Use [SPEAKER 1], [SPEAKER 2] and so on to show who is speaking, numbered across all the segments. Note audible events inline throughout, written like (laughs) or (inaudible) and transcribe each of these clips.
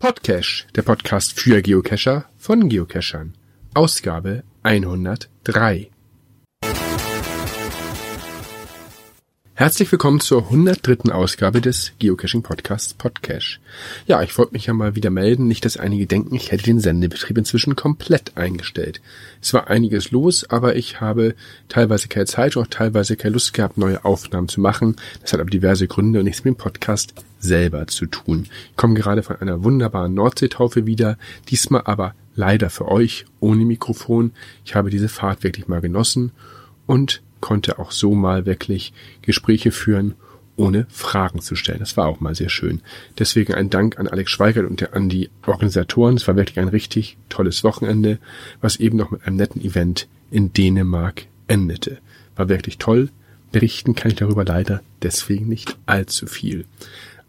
[SPEAKER 1] Podcache, der Podcast für Geocacher von Geocachern. Ausgabe 103. Herzlich willkommen zur 103. Ausgabe des Geocaching Podcasts Podcache. Ja, ich wollte mich ja mal wieder melden, nicht dass einige denken, ich hätte den Sendebetrieb inzwischen komplett eingestellt. Es war einiges los, aber ich habe teilweise keine Zeit und auch teilweise keine Lust gehabt, neue Aufnahmen zu machen. Das hat aber diverse Gründe und nichts mit dem Podcast selber zu tun. Ich komme gerade von einer wunderbaren Nordseetaufe wieder, diesmal aber leider für euch ohne Mikrofon. Ich habe diese Fahrt wirklich mal genossen und konnte auch so mal wirklich Gespräche führen, ohne Fragen zu stellen. Das war auch mal sehr schön. Deswegen ein Dank an Alex Schweigert und an die Organisatoren. Es war wirklich ein richtig tolles Wochenende, was eben noch mit einem netten Event in Dänemark endete. War wirklich toll. Berichten kann ich darüber leider deswegen nicht allzu viel.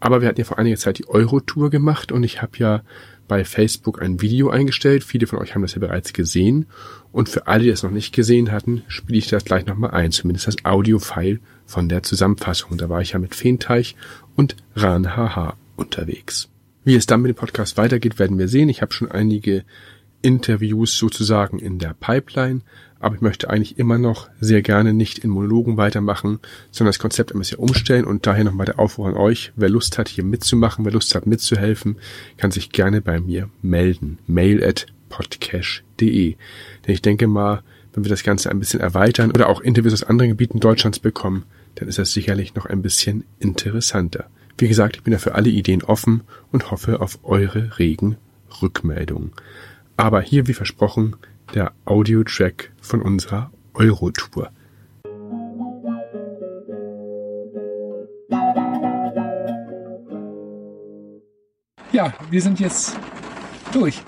[SPEAKER 1] Aber wir hatten ja vor einiger Zeit die Euro-Tour gemacht und ich habe ja bei Facebook ein Video eingestellt. Viele von euch haben das ja bereits gesehen. Und für alle, die es noch nicht gesehen hatten, spiele ich das gleich nochmal ein. Zumindest das Audio-File von der Zusammenfassung. Da war ich ja mit Feenteich und Ranhaha unterwegs. Wie es dann mit dem Podcast weitergeht, werden wir sehen. Ich habe schon einige Interviews sozusagen in der Pipeline, aber ich möchte eigentlich immer noch sehr gerne nicht in Monologen weitermachen, sondern das Konzept ein bisschen umstellen und daher nochmal der Aufruf an euch, wer Lust hat, hier mitzumachen, wer Lust hat, mitzuhelfen, kann sich gerne bei mir melden. Mail at podcast.de. Denn ich denke mal, wenn wir das Ganze ein bisschen erweitern oder auch Interviews aus anderen Gebieten Deutschlands bekommen, dann ist das sicherlich noch ein bisschen interessanter. Wie gesagt, ich bin ja für alle Ideen offen und hoffe auf eure regen Rückmeldungen. Aber hier, wie versprochen, der Audiotrack von unserer Eurotour. Ja, wir sind jetzt durch.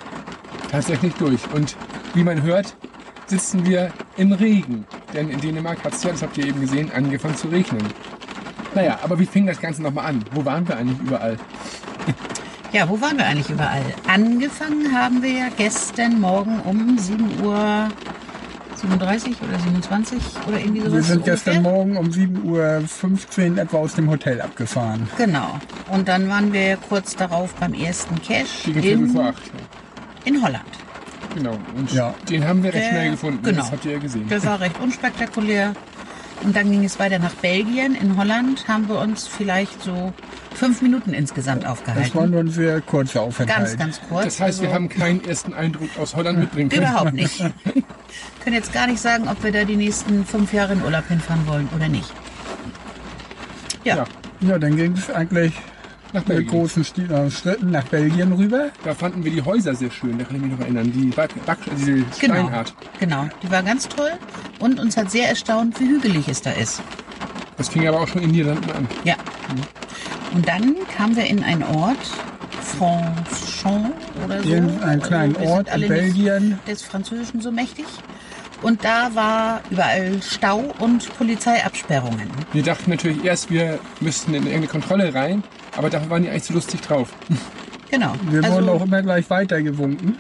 [SPEAKER 1] Tatsächlich durch. Und wie man hört, sitzen wir im Regen. Denn in Dänemark hat es ja, das habt ihr eben gesehen, angefangen zu regnen. Naja, aber wie fing das Ganze nochmal an? Wo waren wir eigentlich überall?
[SPEAKER 2] Ja, wo waren wir eigentlich überall? Angefangen haben wir ja gestern Morgen um 7 Uhr 37 oder 27 oder irgendwie sowas.
[SPEAKER 3] Wir sind
[SPEAKER 2] ungefähr.
[SPEAKER 3] gestern Morgen um 7.15 Uhr etwa aus dem Hotel abgefahren.
[SPEAKER 2] Genau. Und dann waren wir kurz darauf beim ersten
[SPEAKER 1] Viertel
[SPEAKER 2] in, in Holland.
[SPEAKER 1] Genau. Und
[SPEAKER 3] Ja.
[SPEAKER 1] den haben wir recht
[SPEAKER 2] Der-
[SPEAKER 1] schnell gefunden.
[SPEAKER 2] genau.
[SPEAKER 1] Das habt ihr ja gesehen.
[SPEAKER 2] Der war recht unspektakulär. Und dann ging es weiter nach Belgien. In Holland haben wir uns vielleicht so fünf Minuten insgesamt
[SPEAKER 3] Das war
[SPEAKER 2] aufgehalten.
[SPEAKER 3] nur ein sehr kurzer Aufenthalt.
[SPEAKER 2] Ganz, ganz kurz.
[SPEAKER 1] Das heißt, wir
[SPEAKER 2] Also-
[SPEAKER 1] haben keinen ersten Eindruck aus Holland mitbringen können.
[SPEAKER 2] Überhaupt nicht. (laughs) können jetzt gar nicht sagen, ob wir da die nächsten fünf Jahre in Urlaub hinfahren wollen oder nicht. Ja,
[SPEAKER 1] Ja.
[SPEAKER 3] Ja, dann ging es eigentlich
[SPEAKER 1] Nach
[SPEAKER 3] mit
[SPEAKER 1] Belgien.
[SPEAKER 3] großen Sti- äh, Schritten nach Belgien rüber.
[SPEAKER 1] Da fanden wir die Häuser sehr schön, da kann ich mich noch erinnern. Die Back, Back, diese
[SPEAKER 2] genau.
[SPEAKER 1] Steinart.
[SPEAKER 2] Genau, die war ganz toll und uns hat sehr erstaunt, wie hügelig es da ist.
[SPEAKER 1] Das fing aber auch schon in den Niederlanden an.
[SPEAKER 2] Ja. Und dann kamen wir in einen Ort, Franchon oder so.
[SPEAKER 3] Irgendeinen kleinen Ort in Belgien.
[SPEAKER 2] des Französischen so mächtig. Und da war überall Stau und Polizeiabsperrungen.
[SPEAKER 1] Wir dachten natürlich erst, wir müssten in irgendeine Kontrolle rein, aber dafür waren die eigentlich zu lustig drauf.
[SPEAKER 2] Genau.
[SPEAKER 3] Wir
[SPEAKER 2] also,
[SPEAKER 3] wurden auch immer gleich weitergewunken.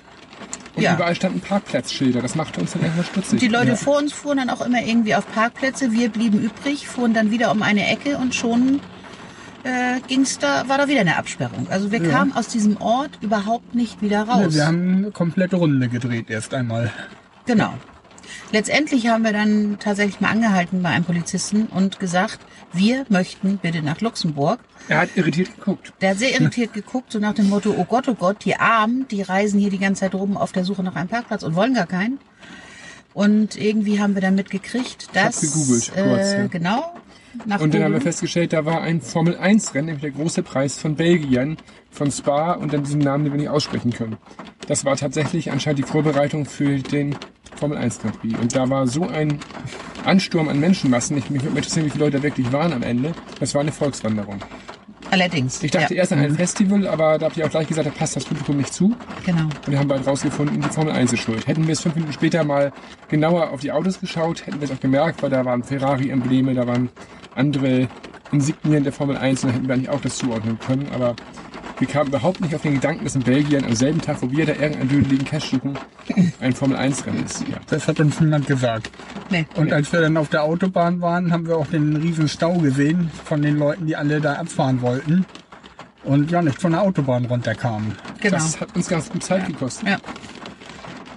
[SPEAKER 1] Und
[SPEAKER 2] Ja.
[SPEAKER 1] überall standen Parkplatzschilder. Das machte uns dann irgendwann stutzig.
[SPEAKER 2] Die Leute
[SPEAKER 3] Ja.
[SPEAKER 2] vor uns fuhren dann auch immer irgendwie auf Parkplätze. Wir blieben übrig, fuhren dann wieder um eine Ecke und schon äh, ging's da, war da wieder eine Absperrung. Also wir
[SPEAKER 3] Ja.
[SPEAKER 2] kamen aus diesem Ort überhaupt nicht wieder raus.
[SPEAKER 3] Ne, wir haben eine komplette Runde gedreht erst einmal.
[SPEAKER 2] Genau. Letztendlich haben wir dann tatsächlich mal angehalten bei einem Polizisten und gesagt, wir möchten bitte nach Luxemburg.
[SPEAKER 1] er hat irritiert geguckt.
[SPEAKER 2] Der hat sehr irritiert geguckt, so nach dem Motto, oh Gott, oh Gott, die Armen, die reisen hier die ganze Zeit rum auf der Suche nach einem Parkplatz und wollen gar keinen. Und irgendwie haben wir dann mitgekriegt, dass...
[SPEAKER 1] gegoogelt, kurz,
[SPEAKER 2] äh,
[SPEAKER 1] ja.
[SPEAKER 2] Genau. Nach
[SPEAKER 1] Und dann haben wir festgestellt, da war ein Formel-1-Rennen, nämlich der große Preis von Belgien, von Spa und dann diesen Namen, den wir nicht aussprechen können. Das war tatsächlich anscheinend die Vorbereitung für den Formel-1 Grand Prix. Und da war so ein Ansturm an Menschenmassen, ich mich interessieren, wie viele Leute da wirklich waren am Ende. Das war eine Volkswanderung.
[SPEAKER 2] Allerdings.
[SPEAKER 1] Ich dachte
[SPEAKER 2] ja,
[SPEAKER 1] erst an ein Festival, aber da habt ihr auch gleich gesagt, da passt das Publikum nicht zu.
[SPEAKER 2] Genau.
[SPEAKER 1] Und wir haben bald rausgefunden, die Formel 1 ist schuld. Hätten wir es fünf Minuten später mal genauer auf die Autos geschaut, hätten wir es auch gemerkt, weil da waren Ferrari-Embleme, da waren andere Insignien der Formel 1 und dann hätten wir eigentlich auch das zuordnen können. Aber wir kamen überhaupt nicht auf den Gedanken, dass in Belgien am selben Tag, wo wir da irgendeinen dödeligen Cash suchen, ein Formel 1-Rennen ist. Ja.
[SPEAKER 3] Das hat uns niemand gesagt.
[SPEAKER 2] Nee.
[SPEAKER 3] Und als wir dann auf der Autobahn waren, haben wir auch den riesen Stau gesehen von den Leuten, die alle da abfahren wollten. und ja nicht von der Autobahn runterkamen.
[SPEAKER 2] Genau.
[SPEAKER 4] Das hat uns ganz gut Zeit gekostet.
[SPEAKER 2] ja.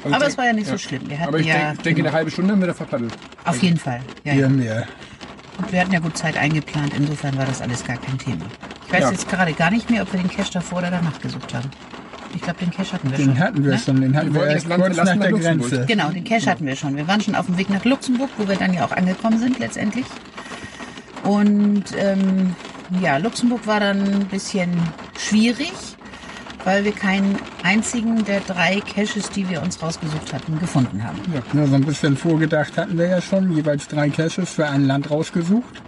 [SPEAKER 4] Also
[SPEAKER 2] Aber es war ja nicht
[SPEAKER 4] denk-
[SPEAKER 2] so schlimm. Wir hatten
[SPEAKER 4] Aber ich
[SPEAKER 2] ja
[SPEAKER 4] denk- denke, eine halbe Stunde haben wir da verpaddelt.
[SPEAKER 2] auf jeden Fall. Ja,
[SPEAKER 3] Hier
[SPEAKER 2] ja.
[SPEAKER 3] mehr.
[SPEAKER 2] Und wir hatten ja gut Zeit eingeplant. Insofern war das alles gar kein Thema. Ich weiß
[SPEAKER 4] Ja.
[SPEAKER 2] jetzt gerade gar nicht mehr, ob wir den Cache davor oder danach gesucht haben. Ich glaube, den Cache hatten wir
[SPEAKER 3] Den
[SPEAKER 2] schon.
[SPEAKER 3] hatten wir
[SPEAKER 2] ne?
[SPEAKER 3] schon, den hatten
[SPEAKER 4] Wir
[SPEAKER 3] wir
[SPEAKER 4] wollten
[SPEAKER 3] erst
[SPEAKER 4] das Land
[SPEAKER 3] kurz
[SPEAKER 4] verlassen
[SPEAKER 3] nach der
[SPEAKER 4] nach Luxemburg.
[SPEAKER 3] Grenze.
[SPEAKER 2] Genau, den Cache hatten wir schon. Wir waren schon auf dem Weg nach Luxemburg, wo wir dann ja auch angekommen sind letztendlich. Und ähm, ja, Luxemburg war dann ein bisschen schwierig, weil wir keinen einzigen der drei Caches, die wir uns rausgesucht hatten, gefunden haben.
[SPEAKER 3] Ja, so ein bisschen vorgedacht hatten wir ja schon, jeweils drei Caches für ein Land rausgesucht.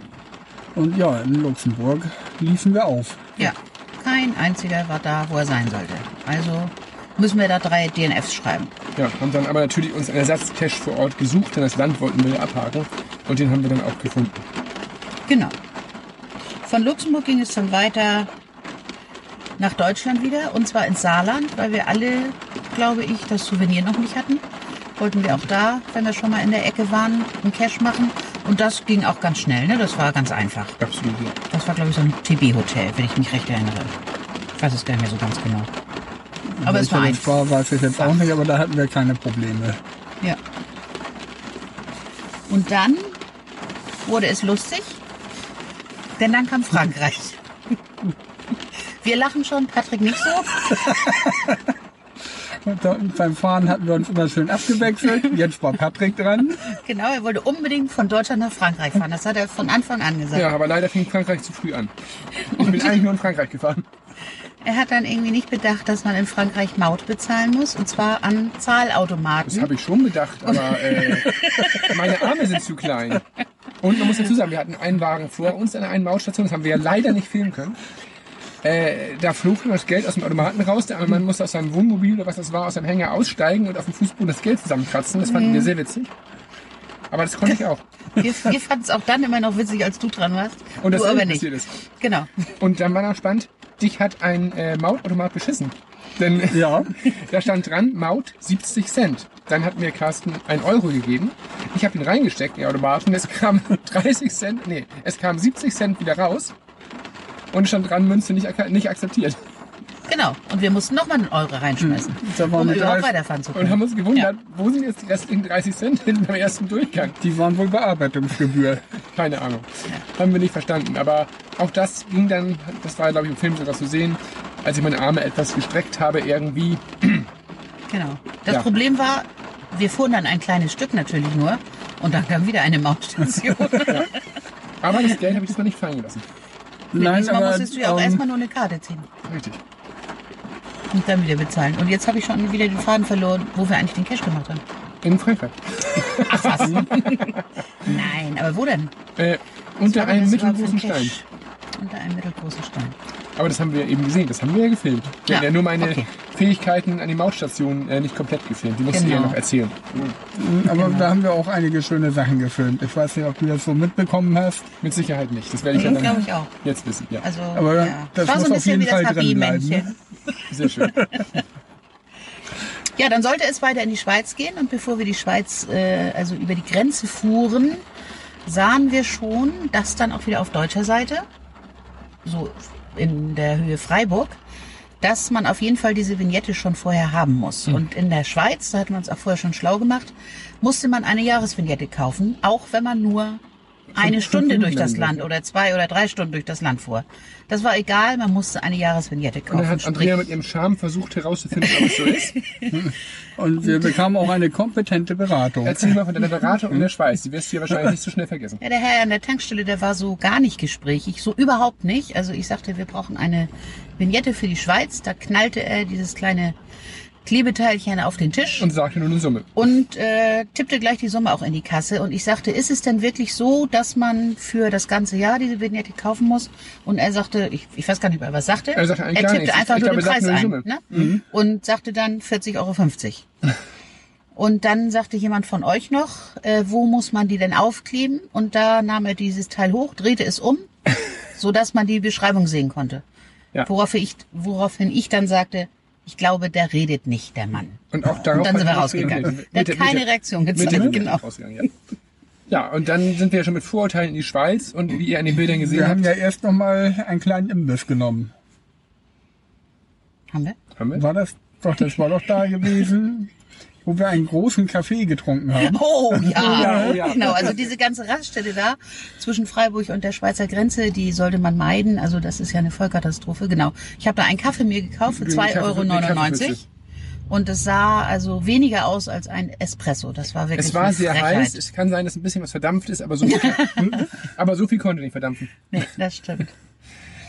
[SPEAKER 3] Und ja, in Luxemburg liefen wir auf.
[SPEAKER 2] Ja, kein einziger war da, wo er sein sollte. Also müssen wir da drei DNFs schreiben.
[SPEAKER 4] Ja, haben dann aber natürlich uns einen Ersatzcache vor Ort gesucht, denn das Land wollten wir ja abhaken. Und den haben wir dann auch gefunden.
[SPEAKER 2] Genau. Von Luxemburg ging es dann weiter nach Deutschland wieder und zwar ins Saarland, weil wir alle, glaube ich, das Souvenir noch nicht hatten. Wollten wir auch da, wenn wir schon mal in der Ecke waren, einen Cache machen. Und das ging auch ganz schnell, ne? Das war ganz einfach.
[SPEAKER 4] Absolut.
[SPEAKER 2] Das war, glaube ich, so ein TB-Hotel, wenn ich mich recht erinnere. Ich weiß es gar nicht mehr so ganz genau. Aber es war
[SPEAKER 3] das war,
[SPEAKER 2] einfach.
[SPEAKER 3] weiß ich jetzt auch nicht, aber da hatten wir keine Probleme.
[SPEAKER 2] Ja. Und dann wurde es lustig, denn dann kam Frankreich. (laughs) Wir lachen schon, Patrick nicht so.
[SPEAKER 3] Und beim Fahren hatten wir uns immer schön abgewechselt. Jetzt war Patrick dran.
[SPEAKER 2] Genau, er wollte unbedingt von Deutschland nach Frankreich fahren. Das hat er von Anfang an gesagt.
[SPEAKER 4] Ja, aber leider fing Frankreich zu früh an. Ich bin eigentlich nur in Frankreich gefahren.
[SPEAKER 2] Er hat dann irgendwie nicht bedacht, dass man in Frankreich Maut bezahlen muss, und zwar an
[SPEAKER 4] Das
[SPEAKER 2] Zahlautomaten.
[SPEAKER 4] habe ich schon bedacht, aber äh, meine Arme sind zu klein. Und man muss dazu sagen, wir hatten einen Wagen vor uns an einer Mautstation, das haben wir ja leider nicht filmen können. Äh, da flog das Geld aus dem Automaten raus, der andere Mann musste aus seinem Wohnmobil oder was das war, aus seinem Hänger aussteigen und auf dem Fußboden das Geld zusammenkratzen. Das fanden wir sehr witzig. Aber das konnte ich auch. (laughs)
[SPEAKER 2] Wir, wir fanden es auch dann immer noch witzig, als du dran warst.
[SPEAKER 4] Und das
[SPEAKER 2] du aber nicht.
[SPEAKER 4] passiert ist.
[SPEAKER 2] Genau.
[SPEAKER 4] Und dann war noch spannend, dich hat ein äh, Mautautomat beschissen. Denn
[SPEAKER 3] Ja. (laughs)
[SPEAKER 4] da stand dran, Maut 70 Cent. Dann hat mir Carsten ein Euro gegeben. Ich habe ihn reingesteckt in den Automaten. Es kam (laughs) 30 Cent, nee, es kam 70 Cent wieder raus. Und stand dran, Münze nicht, nicht akzeptiert.
[SPEAKER 2] Genau. Und wir mussten nochmal einen Euro reinschmeißen,
[SPEAKER 3] Da waren
[SPEAKER 2] um
[SPEAKER 3] die,
[SPEAKER 2] überhaupt
[SPEAKER 3] 30,
[SPEAKER 2] weiterfahren zu
[SPEAKER 4] Und
[SPEAKER 2] können.
[SPEAKER 4] haben uns gewundert, wo sind jetzt die restlichen 30 Cent hin beim ersten Durchgang?
[SPEAKER 3] die waren wohl Bearbeitungsgebühr.
[SPEAKER 4] Keine Ahnung. Haben wir nicht verstanden. Aber auch das ging dann, das war glaube ich im Film sogar zu sehen, als ich meine Arme etwas gestreckt habe irgendwie.
[SPEAKER 2] Genau. Das
[SPEAKER 4] Ja.
[SPEAKER 2] Problem war, wir fuhren dann ein kleines Stück natürlich nur und dann kam wieder eine (laughs) Mautstation.
[SPEAKER 4] Aber das Geld habe ich diesmal nicht fallen gelassen.
[SPEAKER 3] Nein,
[SPEAKER 2] Diesmal
[SPEAKER 3] aber
[SPEAKER 2] musstest du ja auch
[SPEAKER 3] ähm,
[SPEAKER 2] erstmal nur eine Karte ziehen
[SPEAKER 4] Richtig.
[SPEAKER 2] und dann wieder bezahlen. Und jetzt habe ich schon wieder den Faden verloren, wo wir eigentlich den Cash gemacht haben.
[SPEAKER 4] In Frankreich.
[SPEAKER 2] Ach was? (laughs) Nein, aber wo denn?
[SPEAKER 4] Äh, unter einem mittelgroßen Stein.
[SPEAKER 2] Unter einem mittelgroßen Stein.
[SPEAKER 4] Aber das haben wir eben gesehen, das haben wir ja gefilmt. Wir
[SPEAKER 2] Ja,
[SPEAKER 4] haben ja nur meine
[SPEAKER 2] okay.
[SPEAKER 4] Fähigkeiten an die Mautstation äh, nicht komplett gefilmt. Die musst du
[SPEAKER 2] Genau.
[SPEAKER 4] ja noch erzählen.
[SPEAKER 3] aber da haben wir auch einige schöne Sachen gefilmt. Ich weiß nicht, ob du das so mitbekommen hast.
[SPEAKER 4] Mit Sicherheit nicht. Das werde ich
[SPEAKER 2] Das
[SPEAKER 4] ja
[SPEAKER 2] glaube
[SPEAKER 4] dann
[SPEAKER 2] ich auch.
[SPEAKER 4] jetzt wissen. Ja,
[SPEAKER 2] Also,
[SPEAKER 3] Aber
[SPEAKER 2] ja.
[SPEAKER 3] das
[SPEAKER 2] war so
[SPEAKER 3] muss
[SPEAKER 2] ein
[SPEAKER 3] auf
[SPEAKER 2] bisschen
[SPEAKER 3] jeden
[SPEAKER 2] wie das
[SPEAKER 3] Fall drin bleiben, ne?
[SPEAKER 4] Sehr schön.
[SPEAKER 2] Ja, dann sollte es weiter in die Schweiz gehen und bevor wir die Schweiz, äh, also über die Grenze fuhren, sahen wir schon, dass dann auch wieder auf deutscher Seite, so in der Höhe Freiburg, dass man auf jeden Fall diese Vignette schon vorher haben muss. Und in der Schweiz, da hatten wir uns auch vorher schon schlau gemacht, musste man eine Jahresvignette kaufen, auch wenn man nur eine Stunde durch das Land oder zwei oder drei Stunden durch das Land fuhr. Das war egal, man musste eine Jahresvignette
[SPEAKER 4] Und
[SPEAKER 2] kaufen.
[SPEAKER 4] dann hat Andrea mit ihrem Charme versucht herauszufinden, ob es so ist. (laughs)
[SPEAKER 3] Und wir bekamen auch eine kompetente Beratung.
[SPEAKER 4] Erzähl mal von deiner Beratung in der Schweiz. Die wirst du ja wahrscheinlich nicht so schnell vergessen.
[SPEAKER 2] Ja, der Herr an der Tankstelle, der war so gar nicht gesprächig, so überhaupt nicht. Also ich sagte, wir brauchen eine Vignette für die Schweiz. Da knallte er dieses kleine Klebeteilchen auf den Tisch
[SPEAKER 4] Und sagte nur eine Summe.
[SPEAKER 2] und äh, tippte gleich die Summe auch in die Kasse. Und ich sagte, ist es denn wirklich so, dass man für das ganze Jahr diese Vignette kaufen muss? Und er sagte, ich, ich weiß gar nicht, er was sagte.
[SPEAKER 4] Er sagte eigentlich
[SPEAKER 2] er tippte einfach
[SPEAKER 4] Ich
[SPEAKER 2] nur
[SPEAKER 4] glaube,
[SPEAKER 2] den Preis ein. Ne? Und sagte dann 40,50 Euro. (laughs) Und dann sagte jemand von euch noch, äh, wo muss man die denn aufkleben? Und da nahm er dieses Teil hoch, drehte es um, (laughs) so dass man die Beschreibung sehen konnte.
[SPEAKER 4] Ja.
[SPEAKER 2] Woraufhin, ich, woraufhin ich dann sagte, ich glaube, der redet nicht, der Mann.
[SPEAKER 4] Und auch darauf
[SPEAKER 2] Und dann sind wir
[SPEAKER 4] hat er
[SPEAKER 2] rausgegangen. Der hat
[SPEAKER 4] Mit
[SPEAKER 2] keine
[SPEAKER 4] mit
[SPEAKER 2] Reaktion
[SPEAKER 4] mit
[SPEAKER 2] gezeigt,
[SPEAKER 4] der Mitte
[SPEAKER 2] genau.
[SPEAKER 4] ja. Ja, und dann sind wir ja schon mit Vorurteilen in die Schweiz und wie ihr an den Bildern gesehen
[SPEAKER 3] Wir haben
[SPEAKER 4] habt,
[SPEAKER 3] ja erst noch mal einen kleinen Imbiss genommen.
[SPEAKER 2] Haben wir?
[SPEAKER 4] Haben wir?
[SPEAKER 3] War das doch, das war doch da gewesen, wo wir einen großen Kaffee getrunken haben. (laughs)
[SPEAKER 2] Oh (laughs) ja.
[SPEAKER 3] ja,
[SPEAKER 2] genau. Also diese ganze Raststelle da zwischen Freiburg und der Schweizer Grenze, die sollte man meiden. Also das ist ja eine Vollkatastrophe. Genau. Ich habe da einen Kaffee mir gekauft für
[SPEAKER 4] Eine
[SPEAKER 2] 2,99
[SPEAKER 4] Kaffee-
[SPEAKER 2] Euro. Und es sah also weniger aus als ein Espresso. Das war wirklich
[SPEAKER 4] Es war sehr
[SPEAKER 2] Frechheit.
[SPEAKER 4] heiß. Es kann sein, dass ein bisschen was verdampft ist, aber so viel, (laughs) aber so viel konnte nicht verdampfen.
[SPEAKER 2] Nee, das stimmt.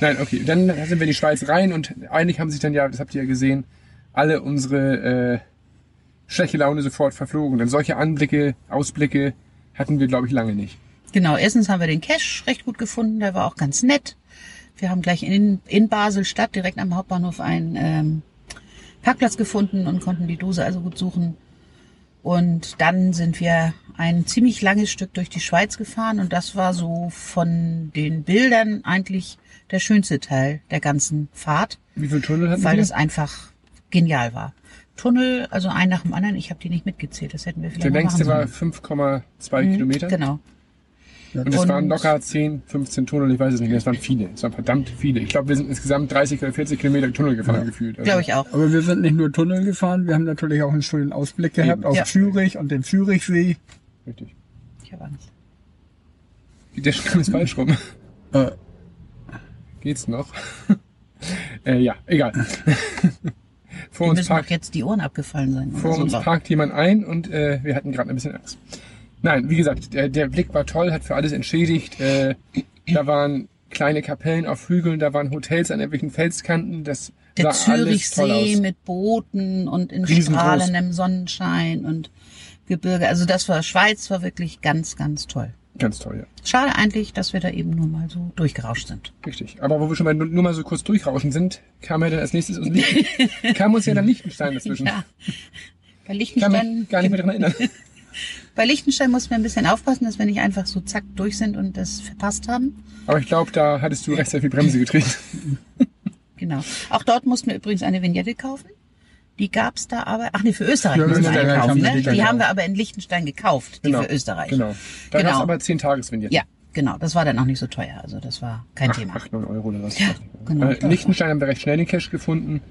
[SPEAKER 4] Nein, okay. Dann sind wir in die Schweiz rein und eigentlich haben sich dann ja, das habt ihr ja gesehen, alle unsere äh, schlechte Laune sofort verflogen. Denn solche Anblicke, Ausblicke hatten wir, glaube ich, lange nicht.
[SPEAKER 2] Genau, erstens haben wir den Cache recht gut gefunden, der war auch ganz nett. Wir haben gleich in, in Basel-Stadt direkt am Hauptbahnhof einen ähm, Parkplatz gefunden und konnten die Dose also gut suchen. Und dann sind wir ein ziemlich langes Stück durch die Schweiz gefahren und das war so von den Bildern eigentlich der schönste Teil der ganzen Fahrt,
[SPEAKER 4] Wie viel Tunnel hatten
[SPEAKER 2] weil
[SPEAKER 4] wir?
[SPEAKER 2] es einfach genial war. Tunnel, also ein nach dem anderen, ich habe die nicht mitgezählt, das hätten wir vielleicht
[SPEAKER 4] Der längste war
[SPEAKER 2] machen
[SPEAKER 4] 5,2
[SPEAKER 2] sollen.
[SPEAKER 4] Kilometer.
[SPEAKER 2] Genau.
[SPEAKER 4] Und es waren locker 10, 15 Tunnel, ich weiß es nicht mehr. Es waren viele. Es waren verdammt viele. Ich glaube, wir sind insgesamt 30 oder 40 Kilometer Tunnel gefahren gefühlt. Also,
[SPEAKER 2] Glaube ich auch.
[SPEAKER 3] Aber wir sind nicht nur Tunnel gefahren, wir haben natürlich auch einen schönen Ausblick gehabt
[SPEAKER 4] Eben.
[SPEAKER 3] auf
[SPEAKER 2] Ja.
[SPEAKER 3] Zürich und den Zürichsee.
[SPEAKER 4] Richtig.
[SPEAKER 2] Ich habe Angst.
[SPEAKER 4] Der Schramm ist falsch rum.
[SPEAKER 3] Äh,
[SPEAKER 4] Geht's noch? (laughs) äh, ja, egal. (laughs) vor
[SPEAKER 2] Mir
[SPEAKER 4] uns
[SPEAKER 2] müssen
[SPEAKER 4] parkt,
[SPEAKER 2] jetzt die Ohren abgefallen sein.
[SPEAKER 4] vor
[SPEAKER 2] so.
[SPEAKER 4] uns parkt jemand ein und äh, wir hatten gerade ein bisschen Angst. Nein, wie gesagt, der, der Blick war toll, hat für alles entschädigt. Äh, da waren kleine Kapellen auf Hügeln, da waren Hotels an irgendwelchen Felskanten. Das
[SPEAKER 2] Der
[SPEAKER 4] sah alles toll
[SPEAKER 2] Zürichsee mit Booten und in
[SPEAKER 4] Riesengroß.
[SPEAKER 2] strahlendem Sonnenschein und Gebirge. Also das war Schweiz, war wirklich ganz, ganz toll.
[SPEAKER 4] Ganz toll, ja.
[SPEAKER 2] Schade eigentlich, dass wir da eben nur mal so durchgerauscht sind.
[SPEAKER 4] Richtig. Aber wo wir schon mal, nur mal so kurz durchrauschen sind, kam ja dann als nächstes uns (laughs) kam uns ja dann Liechtenstein dazwischen.
[SPEAKER 2] Ja. Bei
[SPEAKER 4] Kann
[SPEAKER 2] Liechtenstein,
[SPEAKER 4] mich gar nicht mehr daran erinnern. (laughs)
[SPEAKER 2] bei Liechtenstein mussten wir ein bisschen aufpassen, dass wir nicht einfach so zack durch sind und das verpasst haben.
[SPEAKER 4] Aber ich glaube, da hattest du recht sehr viel Bremse getreten. (laughs)
[SPEAKER 2] Genau. Auch dort mussten wir übrigens eine Vignette kaufen. Die gab's da aber. Ach nee, für Österreich
[SPEAKER 3] Für
[SPEAKER 2] mussten wir
[SPEAKER 3] Österreich
[SPEAKER 2] einkaufen.
[SPEAKER 3] haben
[SPEAKER 2] Ne?
[SPEAKER 3] die
[SPEAKER 2] Die, haben wir aber in Liechtenstein gekauft, die für Österreich.
[SPEAKER 4] Genau. Da
[SPEAKER 2] Genau.
[SPEAKER 4] gab's aber 10 Tagesvignetten.
[SPEAKER 2] Ja, genau. Das war dann auch nicht so teuer. Also das war kein Thema.
[SPEAKER 4] 8, 9 Euro oder was.
[SPEAKER 2] Ja, genau.
[SPEAKER 4] Äh, in Liechtenstein haben wir recht schnell den Cash gefunden.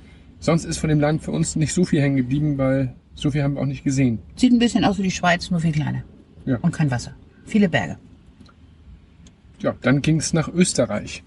[SPEAKER 4] Sonst ist von dem Land für uns nicht so viel hängen geblieben, weil so viel haben wir auch nicht gesehen.
[SPEAKER 2] Sieht ein bisschen aus wie die Schweiz, nur viel kleiner.
[SPEAKER 4] Ja.
[SPEAKER 2] Und kein Wasser. Viele Berge.
[SPEAKER 4] Ja, dann ging's nach Österreich.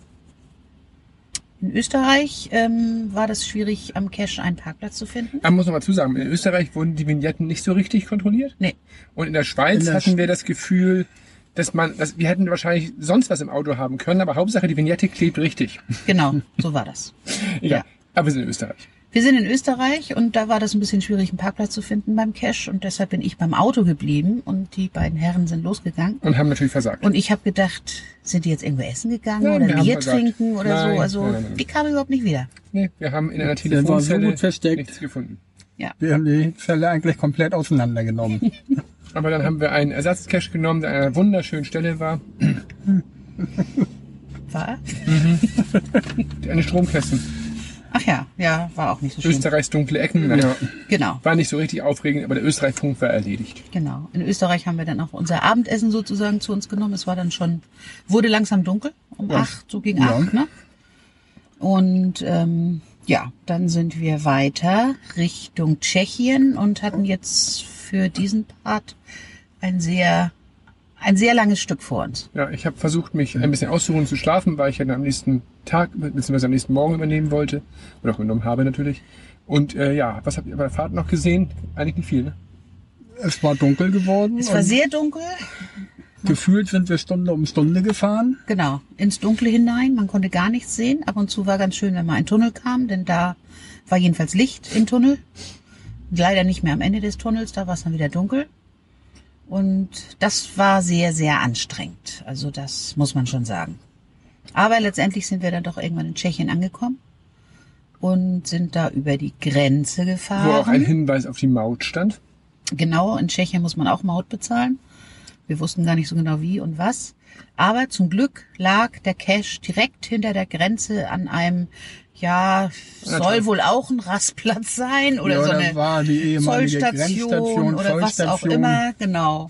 [SPEAKER 2] In Österreich ähm, war das schwierig, am Cache einen Parkplatz zu finden.
[SPEAKER 4] Aber muss noch mal zusagen, in Österreich wurden die Vignetten nicht so richtig kontrolliert.
[SPEAKER 2] Nee,
[SPEAKER 4] Und in der Schweiz
[SPEAKER 3] In der
[SPEAKER 4] hatten
[SPEAKER 3] Sch-
[SPEAKER 4] wir das Gefühl, dass man, dass wir hätten wahrscheinlich sonst was im Auto haben können, aber Hauptsache die Vignette klebt richtig.
[SPEAKER 2] genau, so war das. (laughs)
[SPEAKER 4] Egal.
[SPEAKER 2] Ja.
[SPEAKER 4] Aber wir sind in Österreich.
[SPEAKER 2] Wir sind in Österreich und da war das ein bisschen schwierig, einen Parkplatz zu finden beim Cache und deshalb bin ich beim Auto geblieben und die beiden Herren sind losgegangen.
[SPEAKER 4] Und haben natürlich versagt.
[SPEAKER 2] Und ich habe gedacht, sind die jetzt irgendwo essen gegangen
[SPEAKER 4] Nein,
[SPEAKER 2] oder Bier trinken oder
[SPEAKER 4] Nein,
[SPEAKER 2] so? Also
[SPEAKER 4] nein, nein, nein.
[SPEAKER 2] die kamen überhaupt nicht wieder.
[SPEAKER 4] nee, wir haben in einer
[SPEAKER 3] so
[SPEAKER 4] Telefonzelle
[SPEAKER 3] gut versteckt.
[SPEAKER 4] nichts gefunden.
[SPEAKER 2] Ja,
[SPEAKER 3] wir haben die Zelle eigentlich komplett auseinandergenommen. (laughs)
[SPEAKER 4] Aber dann haben wir einen Ersatzcache genommen, der an einer wunderschönen Stelle war.
[SPEAKER 2] war.
[SPEAKER 4] Eine Stromkästen.
[SPEAKER 2] Ach ja, ja, war auch nicht so schön.
[SPEAKER 4] Österreichs dunkle Ecken. Nein,
[SPEAKER 3] Ja.
[SPEAKER 2] Genau.
[SPEAKER 4] War nicht so richtig aufregend, aber der Österreich-Punkt war erledigt.
[SPEAKER 2] Genau. In Österreich haben wir dann auch unser Abendessen sozusagen zu uns genommen. Es war dann schon, wurde langsam dunkel, um acht, so gegen
[SPEAKER 3] Ja.
[SPEAKER 2] acht, ne? Und ähm, ja, dann sind wir weiter Richtung Tschechien und hatten jetzt für diesen Part ein sehr, ein sehr langes Stück vor uns.
[SPEAKER 4] Ja, ich habe versucht, mich ein bisschen auszuruhen, zu schlafen, weil ich ja dann am nächsten Tag bzw. am nächsten Morgen übernehmen wollte. Oder auch übernommen habe natürlich. Und äh, ja, was habt ihr bei der Fahrt noch gesehen? Eigentlich nicht viel, ne?
[SPEAKER 3] es war dunkel geworden
[SPEAKER 2] Es war sehr dunkel,
[SPEAKER 3] gefühlt sind wir Stunde um Stunde gefahren.
[SPEAKER 2] genau, ins Dunkle hinein. Man konnte gar nichts sehen. Ab und zu war ganz schön, wenn mal ein Tunnel kam, denn da war jedenfalls Licht im Tunnel. Leider nicht mehr am Ende des Tunnels, da war es dann wieder dunkel. Und das war sehr, sehr anstrengend. Also das muss man schon sagen. Aber letztendlich sind wir dann doch irgendwann in Tschechien angekommen und sind da über die Grenze
[SPEAKER 4] Wo
[SPEAKER 2] gefahren.
[SPEAKER 4] auch ein Hinweis auf die Maut stand.
[SPEAKER 2] Genau, in Tschechien muss man auch Maut bezahlen. Wir wussten gar nicht so genau wie und was. Aber zum Glück lag der Cache direkt hinter der Grenze an einem, ja, soll
[SPEAKER 4] toll.
[SPEAKER 2] wohl auch ein Rastplatz sein oder
[SPEAKER 3] ja,
[SPEAKER 2] so eine
[SPEAKER 3] war die ehemalige
[SPEAKER 2] Zollstation oder was auch immer, genau.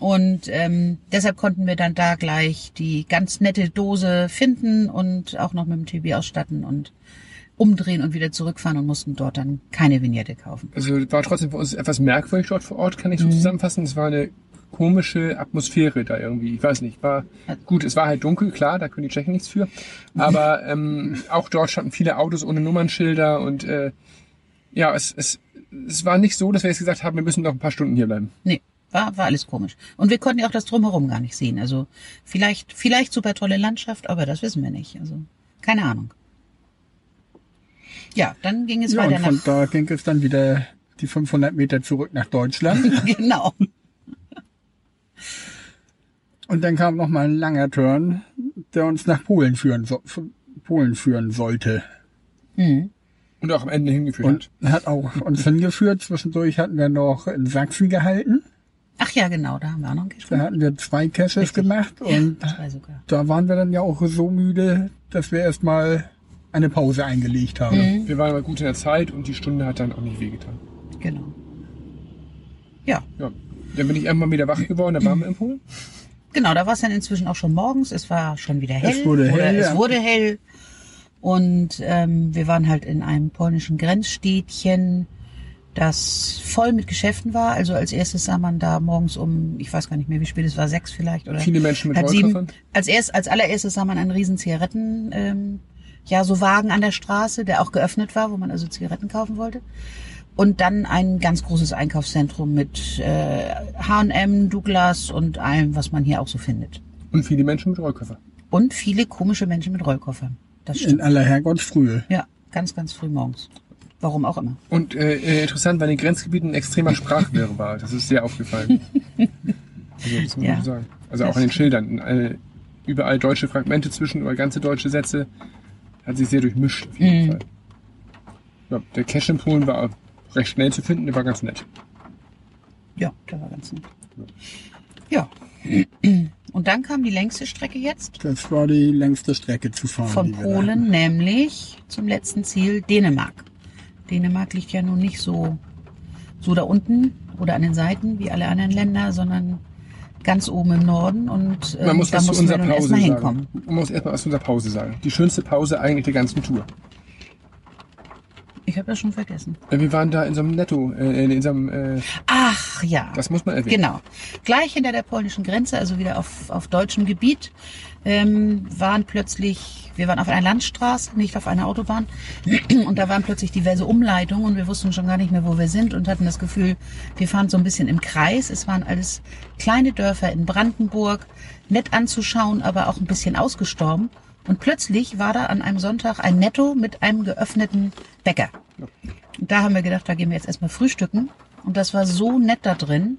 [SPEAKER 2] Und ähm, deshalb konnten wir dann da gleich die ganz nette Dose finden und auch noch mit dem TB ausstatten und umdrehen und wieder zurückfahren und mussten dort dann keine Vignette kaufen.
[SPEAKER 4] Also war trotzdem für uns etwas merkwürdig dort vor Ort, kann ich so zusammenfassen. Es war eine komische Atmosphäre da irgendwie. Ich weiß nicht, war gut, es war halt dunkel, klar, da können die Tschechen nichts für. Aber (laughs) ähm, auch dort standen viele Autos ohne Nummernschilder und äh, ja, es, es, es war nicht so, dass wir jetzt gesagt haben, wir müssen noch ein paar Stunden hier bleiben.
[SPEAKER 2] Nee, war, war alles komisch. Und wir konnten ja auch das Drumherum gar nicht sehen. Also vielleicht, vielleicht super tolle Landschaft, aber das wissen wir nicht. Also keine Ahnung. Ja, dann ging es
[SPEAKER 3] Ja,
[SPEAKER 2] weiter
[SPEAKER 3] und von
[SPEAKER 2] nach...
[SPEAKER 3] da ging es dann wieder die 500 Meter zurück nach Deutschland. (laughs)
[SPEAKER 2] genau.
[SPEAKER 3] Und dann kam noch mal ein langer Turn, der uns nach Polen führen, so, Polen führen sollte.
[SPEAKER 2] Mhm.
[SPEAKER 4] Und auch am Ende hingeführt
[SPEAKER 3] Und hat auch uns hingeführt. Zwischendurch hatten wir noch in Sachsen gehalten.
[SPEAKER 2] Ach ja, genau, da haben wir auch noch einen Cash
[SPEAKER 3] Da hatten wir zwei Caches gemacht und
[SPEAKER 2] sogar.
[SPEAKER 3] da waren wir dann ja auch so müde, dass wir erstmal eine Pause eingelegt haben.
[SPEAKER 4] hat. Wir waren aber gut in der Zeit und die Stunde hat dann auch nicht wehgetan.
[SPEAKER 2] Genau. Ja,
[SPEAKER 4] Ja. Dann bin ich irgendwann wieder wach geworden, da waren wir in Polen. (laughs)
[SPEAKER 2] genau, da war es dann inzwischen auch schon morgens. Es war schon wieder hell.
[SPEAKER 3] Es wurde hell,
[SPEAKER 2] Es
[SPEAKER 3] ja.
[SPEAKER 2] wurde hell. Und ähm, wir waren halt in einem polnischen Grenzstädtchen, das voll mit Geschäften war. Also als erstes sah man da morgens um, ich weiß gar nicht mehr, wie spät es war, sechs vielleicht oder
[SPEAKER 4] Viele Menschen mit
[SPEAKER 2] halb sieben. Als erst, als allererstes sah man einen riesen Zigaretten, ähm, ja so Wagen an der Straße, der auch geöffnet war, wo man also Zigaretten kaufen wollte. Und dann ein ganz großes Einkaufszentrum mit äh, H&M, Douglas und allem, was man hier auch so findet.
[SPEAKER 4] Und viele Menschen mit Rollkoffer.
[SPEAKER 2] Und viele komische Menschen mit Rollkoffern. Das
[SPEAKER 3] In
[SPEAKER 2] stimmt.
[SPEAKER 3] aller Herrgottsfrühe.
[SPEAKER 2] Ja, ganz, ganz früh morgens. Warum auch immer.
[SPEAKER 4] Und äh, äh, interessant, weil in den Grenzgebieten ein extremer Sprachwirr war. Das ist sehr aufgefallen. (laughs) Also, das muss
[SPEAKER 2] Ja.
[SPEAKER 4] man sagen. Also auch an den. Schildern. Eine, überall deutsche Fragmente zwischen oder ganze deutsche Sätze. Hat sich sehr durchmischt auf jeden
[SPEAKER 2] Mhm.
[SPEAKER 4] Fall. Ja, der Cache in Polen war recht schnell zu finden, der war ganz nett.
[SPEAKER 2] Ja, der war ganz nett. Ja. Und dann kam die längste Strecke jetzt
[SPEAKER 3] Das war die längste Strecke zu fahren.
[SPEAKER 2] von Polen, nämlich zum letzten Ziel Dänemark. Dänemark liegt ja nun nicht so, so da unten oder an den Seiten wie alle anderen Länder, sondern ganz oben im Norden und ähm,
[SPEAKER 4] Man muss
[SPEAKER 2] da nun
[SPEAKER 4] Pause
[SPEAKER 2] erstmal hinkommen.
[SPEAKER 4] Man muss erstmal was zu unserer Pause sagen. Die schönste Pause eigentlich der ganzen Tour.
[SPEAKER 2] Ich habe das schon vergessen.
[SPEAKER 4] Äh, Wir waren da in so einem Netto, äh, in so einem, äh,
[SPEAKER 2] Ach ja.
[SPEAKER 4] das muss man erwähnen.
[SPEAKER 2] Genau. Gleich hinter der polnischen Grenze, also wieder auf, auf deutschem Gebiet, ähm, waren plötzlich, wir waren auf einer Landstraße, nicht auf einer Autobahn, (clears throat) und da waren plötzlich diverse Umleitungen und wir wussten schon gar nicht mehr, wo wir sind und hatten das Gefühl, wir fahren so ein bisschen im Kreis. Es waren alles kleine Dörfer in Brandenburg, nett anzuschauen, aber auch ein bisschen ausgestorben. Und plötzlich war da an einem Sonntag ein Netto mit einem geöffneten Bäcker. Und da haben wir gedacht, da gehen wir jetzt erstmal frühstücken. Und das war so nett da drin,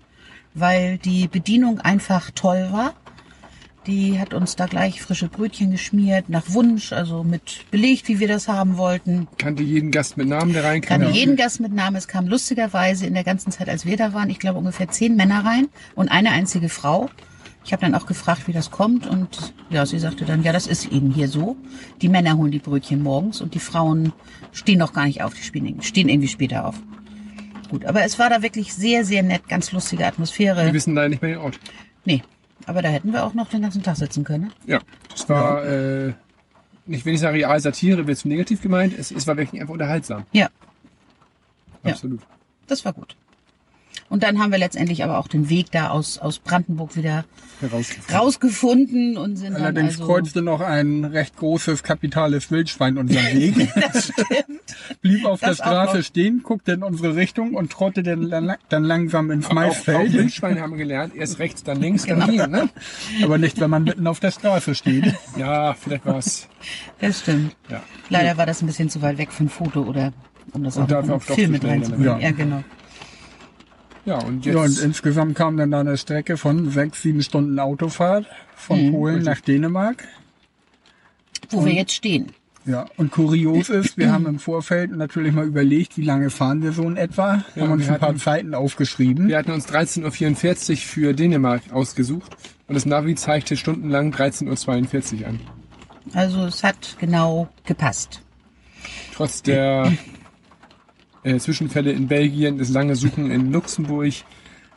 [SPEAKER 2] weil die Bedienung einfach toll war. Die hat uns da gleich frische Brötchen geschmiert, nach Wunsch, also mit belegt, wie wir das haben wollten.
[SPEAKER 4] Kannte jeden Gast mit Namen, der reinkam.
[SPEAKER 2] Kannte jeden Gast mit Namen. Es kam lustigerweise in der ganzen Zeit, als wir da waren, ich glaube ungefähr zehn Männer rein und eine einzige Frau. Ich habe dann auch gefragt, wie das kommt und ja, sie sagte dann, ja, das ist eben hier so. Die Männer holen die Brötchen morgens und die Frauen stehen noch gar nicht auf, die stehen, stehen irgendwie später auf. Gut, aber es war da wirklich sehr, sehr nett, ganz lustige Atmosphäre.
[SPEAKER 4] Wir wissen leider nicht mehr den Ort.
[SPEAKER 2] Nee, aber da hätten wir auch noch den ganzen Tag sitzen können.
[SPEAKER 4] Ja, das war, äh, nicht, wenn ich sage real Satire, wird zu negativ gemeint. Es, es war wirklich einfach unterhaltsam.
[SPEAKER 2] Ja, Ja.
[SPEAKER 4] Absolut.
[SPEAKER 2] das war gut. Und dann haben wir letztendlich aber auch den Weg da aus, aus Brandenburg wieder
[SPEAKER 4] Herausgefunden.
[SPEAKER 2] rausgefunden und sind dann
[SPEAKER 3] Allerdings
[SPEAKER 2] also...
[SPEAKER 3] kreuzte noch ein recht großes kapitales Wildschwein unseren Weg, (laughs)
[SPEAKER 2] Das stimmt.
[SPEAKER 3] blieb auf
[SPEAKER 2] Das
[SPEAKER 3] der
[SPEAKER 2] auch
[SPEAKER 3] Straße stehen, guckte in unsere Richtung und trottete dann, dann langsam ins
[SPEAKER 4] Auch, auch
[SPEAKER 3] Maisfeld.
[SPEAKER 4] Wildschweine haben wir gelernt. Erst rechts, dann links,
[SPEAKER 2] Genau.
[SPEAKER 4] dann hin, ne? (laughs)
[SPEAKER 3] Aber nicht, wenn man mitten auf der Straße steht. (laughs)
[SPEAKER 4] Ja, vielleicht war's.
[SPEAKER 2] Das stimmt.
[SPEAKER 4] Ja.
[SPEAKER 2] Leider war das ein bisschen zu weit weg für ein Foto oder um das
[SPEAKER 4] Und
[SPEAKER 2] auch
[SPEAKER 4] dafür
[SPEAKER 2] um
[SPEAKER 4] auch doch
[SPEAKER 2] Film
[SPEAKER 4] zu
[SPEAKER 2] mit reinzubringen.
[SPEAKER 3] ja.
[SPEAKER 2] Ja, genau.
[SPEAKER 4] Ja, und jetzt.
[SPEAKER 3] Ja, und insgesamt kam dann da eine Strecke von sechs, sieben Stunden Autofahrt von Polen nach Dänemark.
[SPEAKER 2] Wo wir jetzt stehen.
[SPEAKER 3] Ja, und kurios ist, wir haben im Vorfeld natürlich mal überlegt, wie lange fahren wir so in etwa.
[SPEAKER 4] Ja,
[SPEAKER 3] haben uns
[SPEAKER 4] wir
[SPEAKER 3] ein paar
[SPEAKER 4] hatten-
[SPEAKER 3] Zeiten aufgeschrieben.
[SPEAKER 4] wir hatten uns 13.44 Uhr für Dänemark ausgesucht. Und das Navi zeigte stundenlang 13.42 Uhr an.
[SPEAKER 2] Also es hat genau gepasst.
[SPEAKER 4] Trotz der (clears throat) äh, Zwischenfälle in Belgien, das lange Suchen in Luxemburg,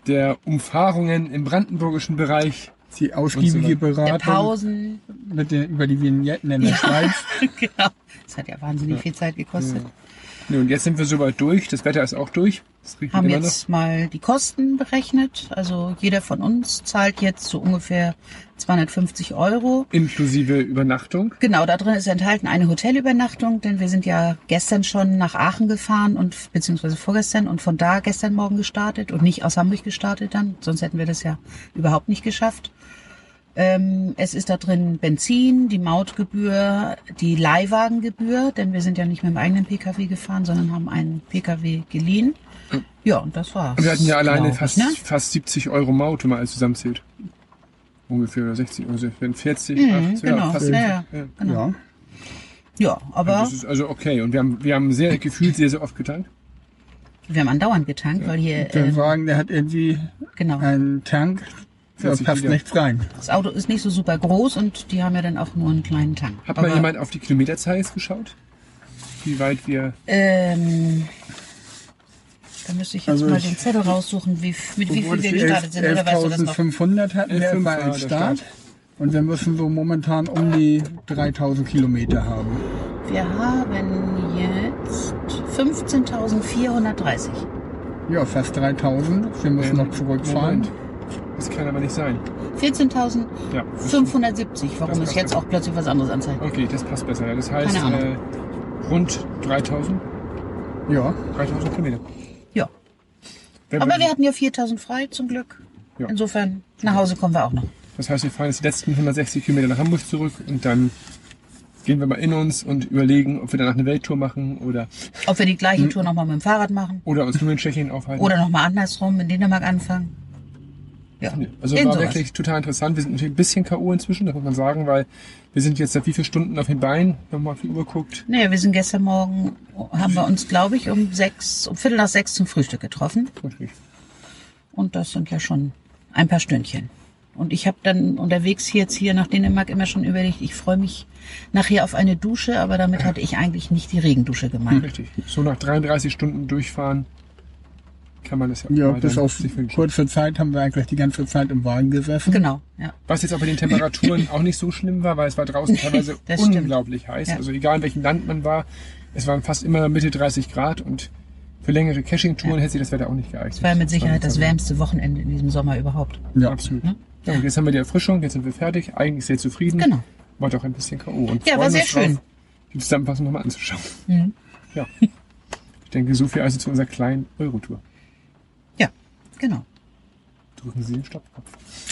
[SPEAKER 4] der Umfahrungen im brandenburgischen Bereich
[SPEAKER 3] Die ausgiebige
[SPEAKER 2] Der
[SPEAKER 3] Beratung
[SPEAKER 2] Pausen.
[SPEAKER 3] mit den, über die Vignetten in der Schweiz. (laughs)
[SPEAKER 2] genau. Das hat ja wahnsinnig viel Zeit gekostet.
[SPEAKER 4] Nee, und jetzt sind wir soweit durch. Das Wetter ist auch durch. Regnet
[SPEAKER 2] Haben jetzt mal die Kosten berechnet. Also jeder von uns zahlt jetzt so ungefähr 250 Euro.
[SPEAKER 4] Inklusive Übernachtung.
[SPEAKER 2] Genau, da drin ist enthalten eine Hotelübernachtung, denn wir sind ja gestern schon nach Aachen gefahren und beziehungsweise vorgestern und von da gestern Morgen gestartet und nicht aus Hamburg gestartet dann, sonst hätten wir das ja überhaupt nicht geschafft. Ähm, es ist da drin Benzin, die Mautgebühr, die Leihwagengebühr, denn wir sind ja nicht mit dem eigenen Pkw gefahren, sondern haben einen Pkw geliehen. Ja, und das war's.
[SPEAKER 4] Wir hatten ja alleine
[SPEAKER 2] ich,
[SPEAKER 4] fast,
[SPEAKER 2] ne?
[SPEAKER 4] fast 70 Euro Maut, wenn man alles zusammenzählt. Ungefähr oder 60, also wenn 40,
[SPEAKER 2] Mhm,
[SPEAKER 4] 80,
[SPEAKER 2] genau.
[SPEAKER 4] ja, fast
[SPEAKER 2] Ja,
[SPEAKER 4] 70.
[SPEAKER 2] ja,
[SPEAKER 4] Ja.
[SPEAKER 2] genau.
[SPEAKER 3] Ja.
[SPEAKER 2] Ja, aber
[SPEAKER 4] Das ist also okay. Und wir haben, wir haben sehr gefühlt sehr, sehr oft getankt.
[SPEAKER 2] wir haben andauernd getankt, weil hier,
[SPEAKER 3] Der
[SPEAKER 2] äh,
[SPEAKER 3] Wagen, der hat irgendwie
[SPEAKER 2] genau.
[SPEAKER 3] einen Tank,
[SPEAKER 4] 40
[SPEAKER 3] passt
[SPEAKER 4] Liter.
[SPEAKER 3] nichts rein.
[SPEAKER 2] Das Auto ist nicht so super groß und die haben ja dann auch nur einen kleinen Tank.
[SPEAKER 4] Hat
[SPEAKER 2] Aber,
[SPEAKER 4] mal jemand auf die Kilometerzahl jetzt geschaut? Wie weit wir.
[SPEAKER 2] Ähm, da müsste ich jetzt
[SPEAKER 3] Also
[SPEAKER 2] mal
[SPEAKER 3] ich-
[SPEAKER 2] den Zettel raussuchen, wie, mit wie viel wir
[SPEAKER 4] es
[SPEAKER 2] gestartet sind. Oder weißt du das noch?
[SPEAKER 3] 11.500 hatten wir
[SPEAKER 4] 11.500
[SPEAKER 3] bei Start.
[SPEAKER 4] Start.
[SPEAKER 3] Und wir müssen so momentan um die 3000 Kilometer haben.
[SPEAKER 2] Wir haben jetzt 15.430.
[SPEAKER 3] Ja, fast 3000. Wir müssen noch zurückfahren.
[SPEAKER 4] Moment. Das kann aber nicht sein.
[SPEAKER 2] 14.570.
[SPEAKER 4] Ja.
[SPEAKER 2] Warum es jetzt auch plötzlich was anderes anzeigt.
[SPEAKER 4] Okay, das passt besser. Das heißt, äh, rund 3000,
[SPEAKER 3] Ja,
[SPEAKER 4] 3000 Kilometer.
[SPEAKER 2] Ja.
[SPEAKER 4] Wenn
[SPEAKER 2] Aber
[SPEAKER 4] wir-
[SPEAKER 2] wir hatten ja 4.000 frei zum Glück.
[SPEAKER 4] Ja.
[SPEAKER 2] Insofern, nach Hause kommen wir auch noch.
[SPEAKER 4] Das heißt, wir fahren jetzt die letzten 160 Kilometer nach Hamburg zurück und dann gehen wir mal in uns und überlegen, ob wir danach eine Welttour machen oder,
[SPEAKER 2] Ob wir die gleiche Tour nochmal mit dem Fahrrad machen.
[SPEAKER 4] oder uns nur in Tschechien aufhalten.
[SPEAKER 2] Oder nochmal andersrum in Dänemark anfangen. Ja.
[SPEAKER 4] Also war wirklich total interessant. Wir sind natürlich ein bisschen K.O. inzwischen, das muss man sagen, weil wir sind jetzt seit wie vielen Stunden auf den Beinen, wenn man auf die Uhr guckt.
[SPEAKER 2] Naja, wir sind gestern Morgen, haben wir uns, glaube ich, um sechs, um Viertel nach sechs zum Frühstück getroffen.
[SPEAKER 4] Richtig.
[SPEAKER 2] Und das sind ja schon ein paar Stündchen. Und ich habe dann unterwegs hier jetzt hier nach Dänemark immer schon überlegt, ich freue mich nachher auf eine Dusche, aber damit hatte ich eigentlich nicht die Regendusche gemeint.
[SPEAKER 4] Richtig. So nach 33 Stunden durchfahren kann man das ja,
[SPEAKER 3] ja
[SPEAKER 4] mal
[SPEAKER 3] bis auf kurze Zeit haben wir eigentlich die ganze Zeit im Wagen gesessen.
[SPEAKER 2] Genau, ja.
[SPEAKER 4] Was jetzt aber bei den Temperaturen (laughs) auch nicht so schlimm war, weil es war draußen teilweise (laughs)
[SPEAKER 2] Das stimmt.
[SPEAKER 4] unglaublich heiß.
[SPEAKER 2] Ja.
[SPEAKER 4] Also egal in welchem Land man war, es waren fast immer Mitte 30 Grad und für längere Caching-Touren hätte sich das Wetter auch nicht geeignet.
[SPEAKER 2] Das war mit Sicherheit das
[SPEAKER 4] Also,
[SPEAKER 2] wärmste Wochenende in diesem Sommer überhaupt.
[SPEAKER 3] Ja.
[SPEAKER 4] Absolut. Ja, und jetzt haben wir die Erfrischung, jetzt sind wir fertig, eigentlich sehr zufrieden.
[SPEAKER 2] Genau.
[SPEAKER 4] War doch ein bisschen K.O. Und
[SPEAKER 2] Ja, war sehr
[SPEAKER 4] uns drauf,
[SPEAKER 2] schön.
[SPEAKER 4] Die Zusammenfassung nochmal anzuschauen.
[SPEAKER 2] Mhm.
[SPEAKER 4] Ja. Ich denke, so viel also zu unserer kleinen Eurotour.
[SPEAKER 2] Genau.
[SPEAKER 4] Drücken Sie den Stoppknopf.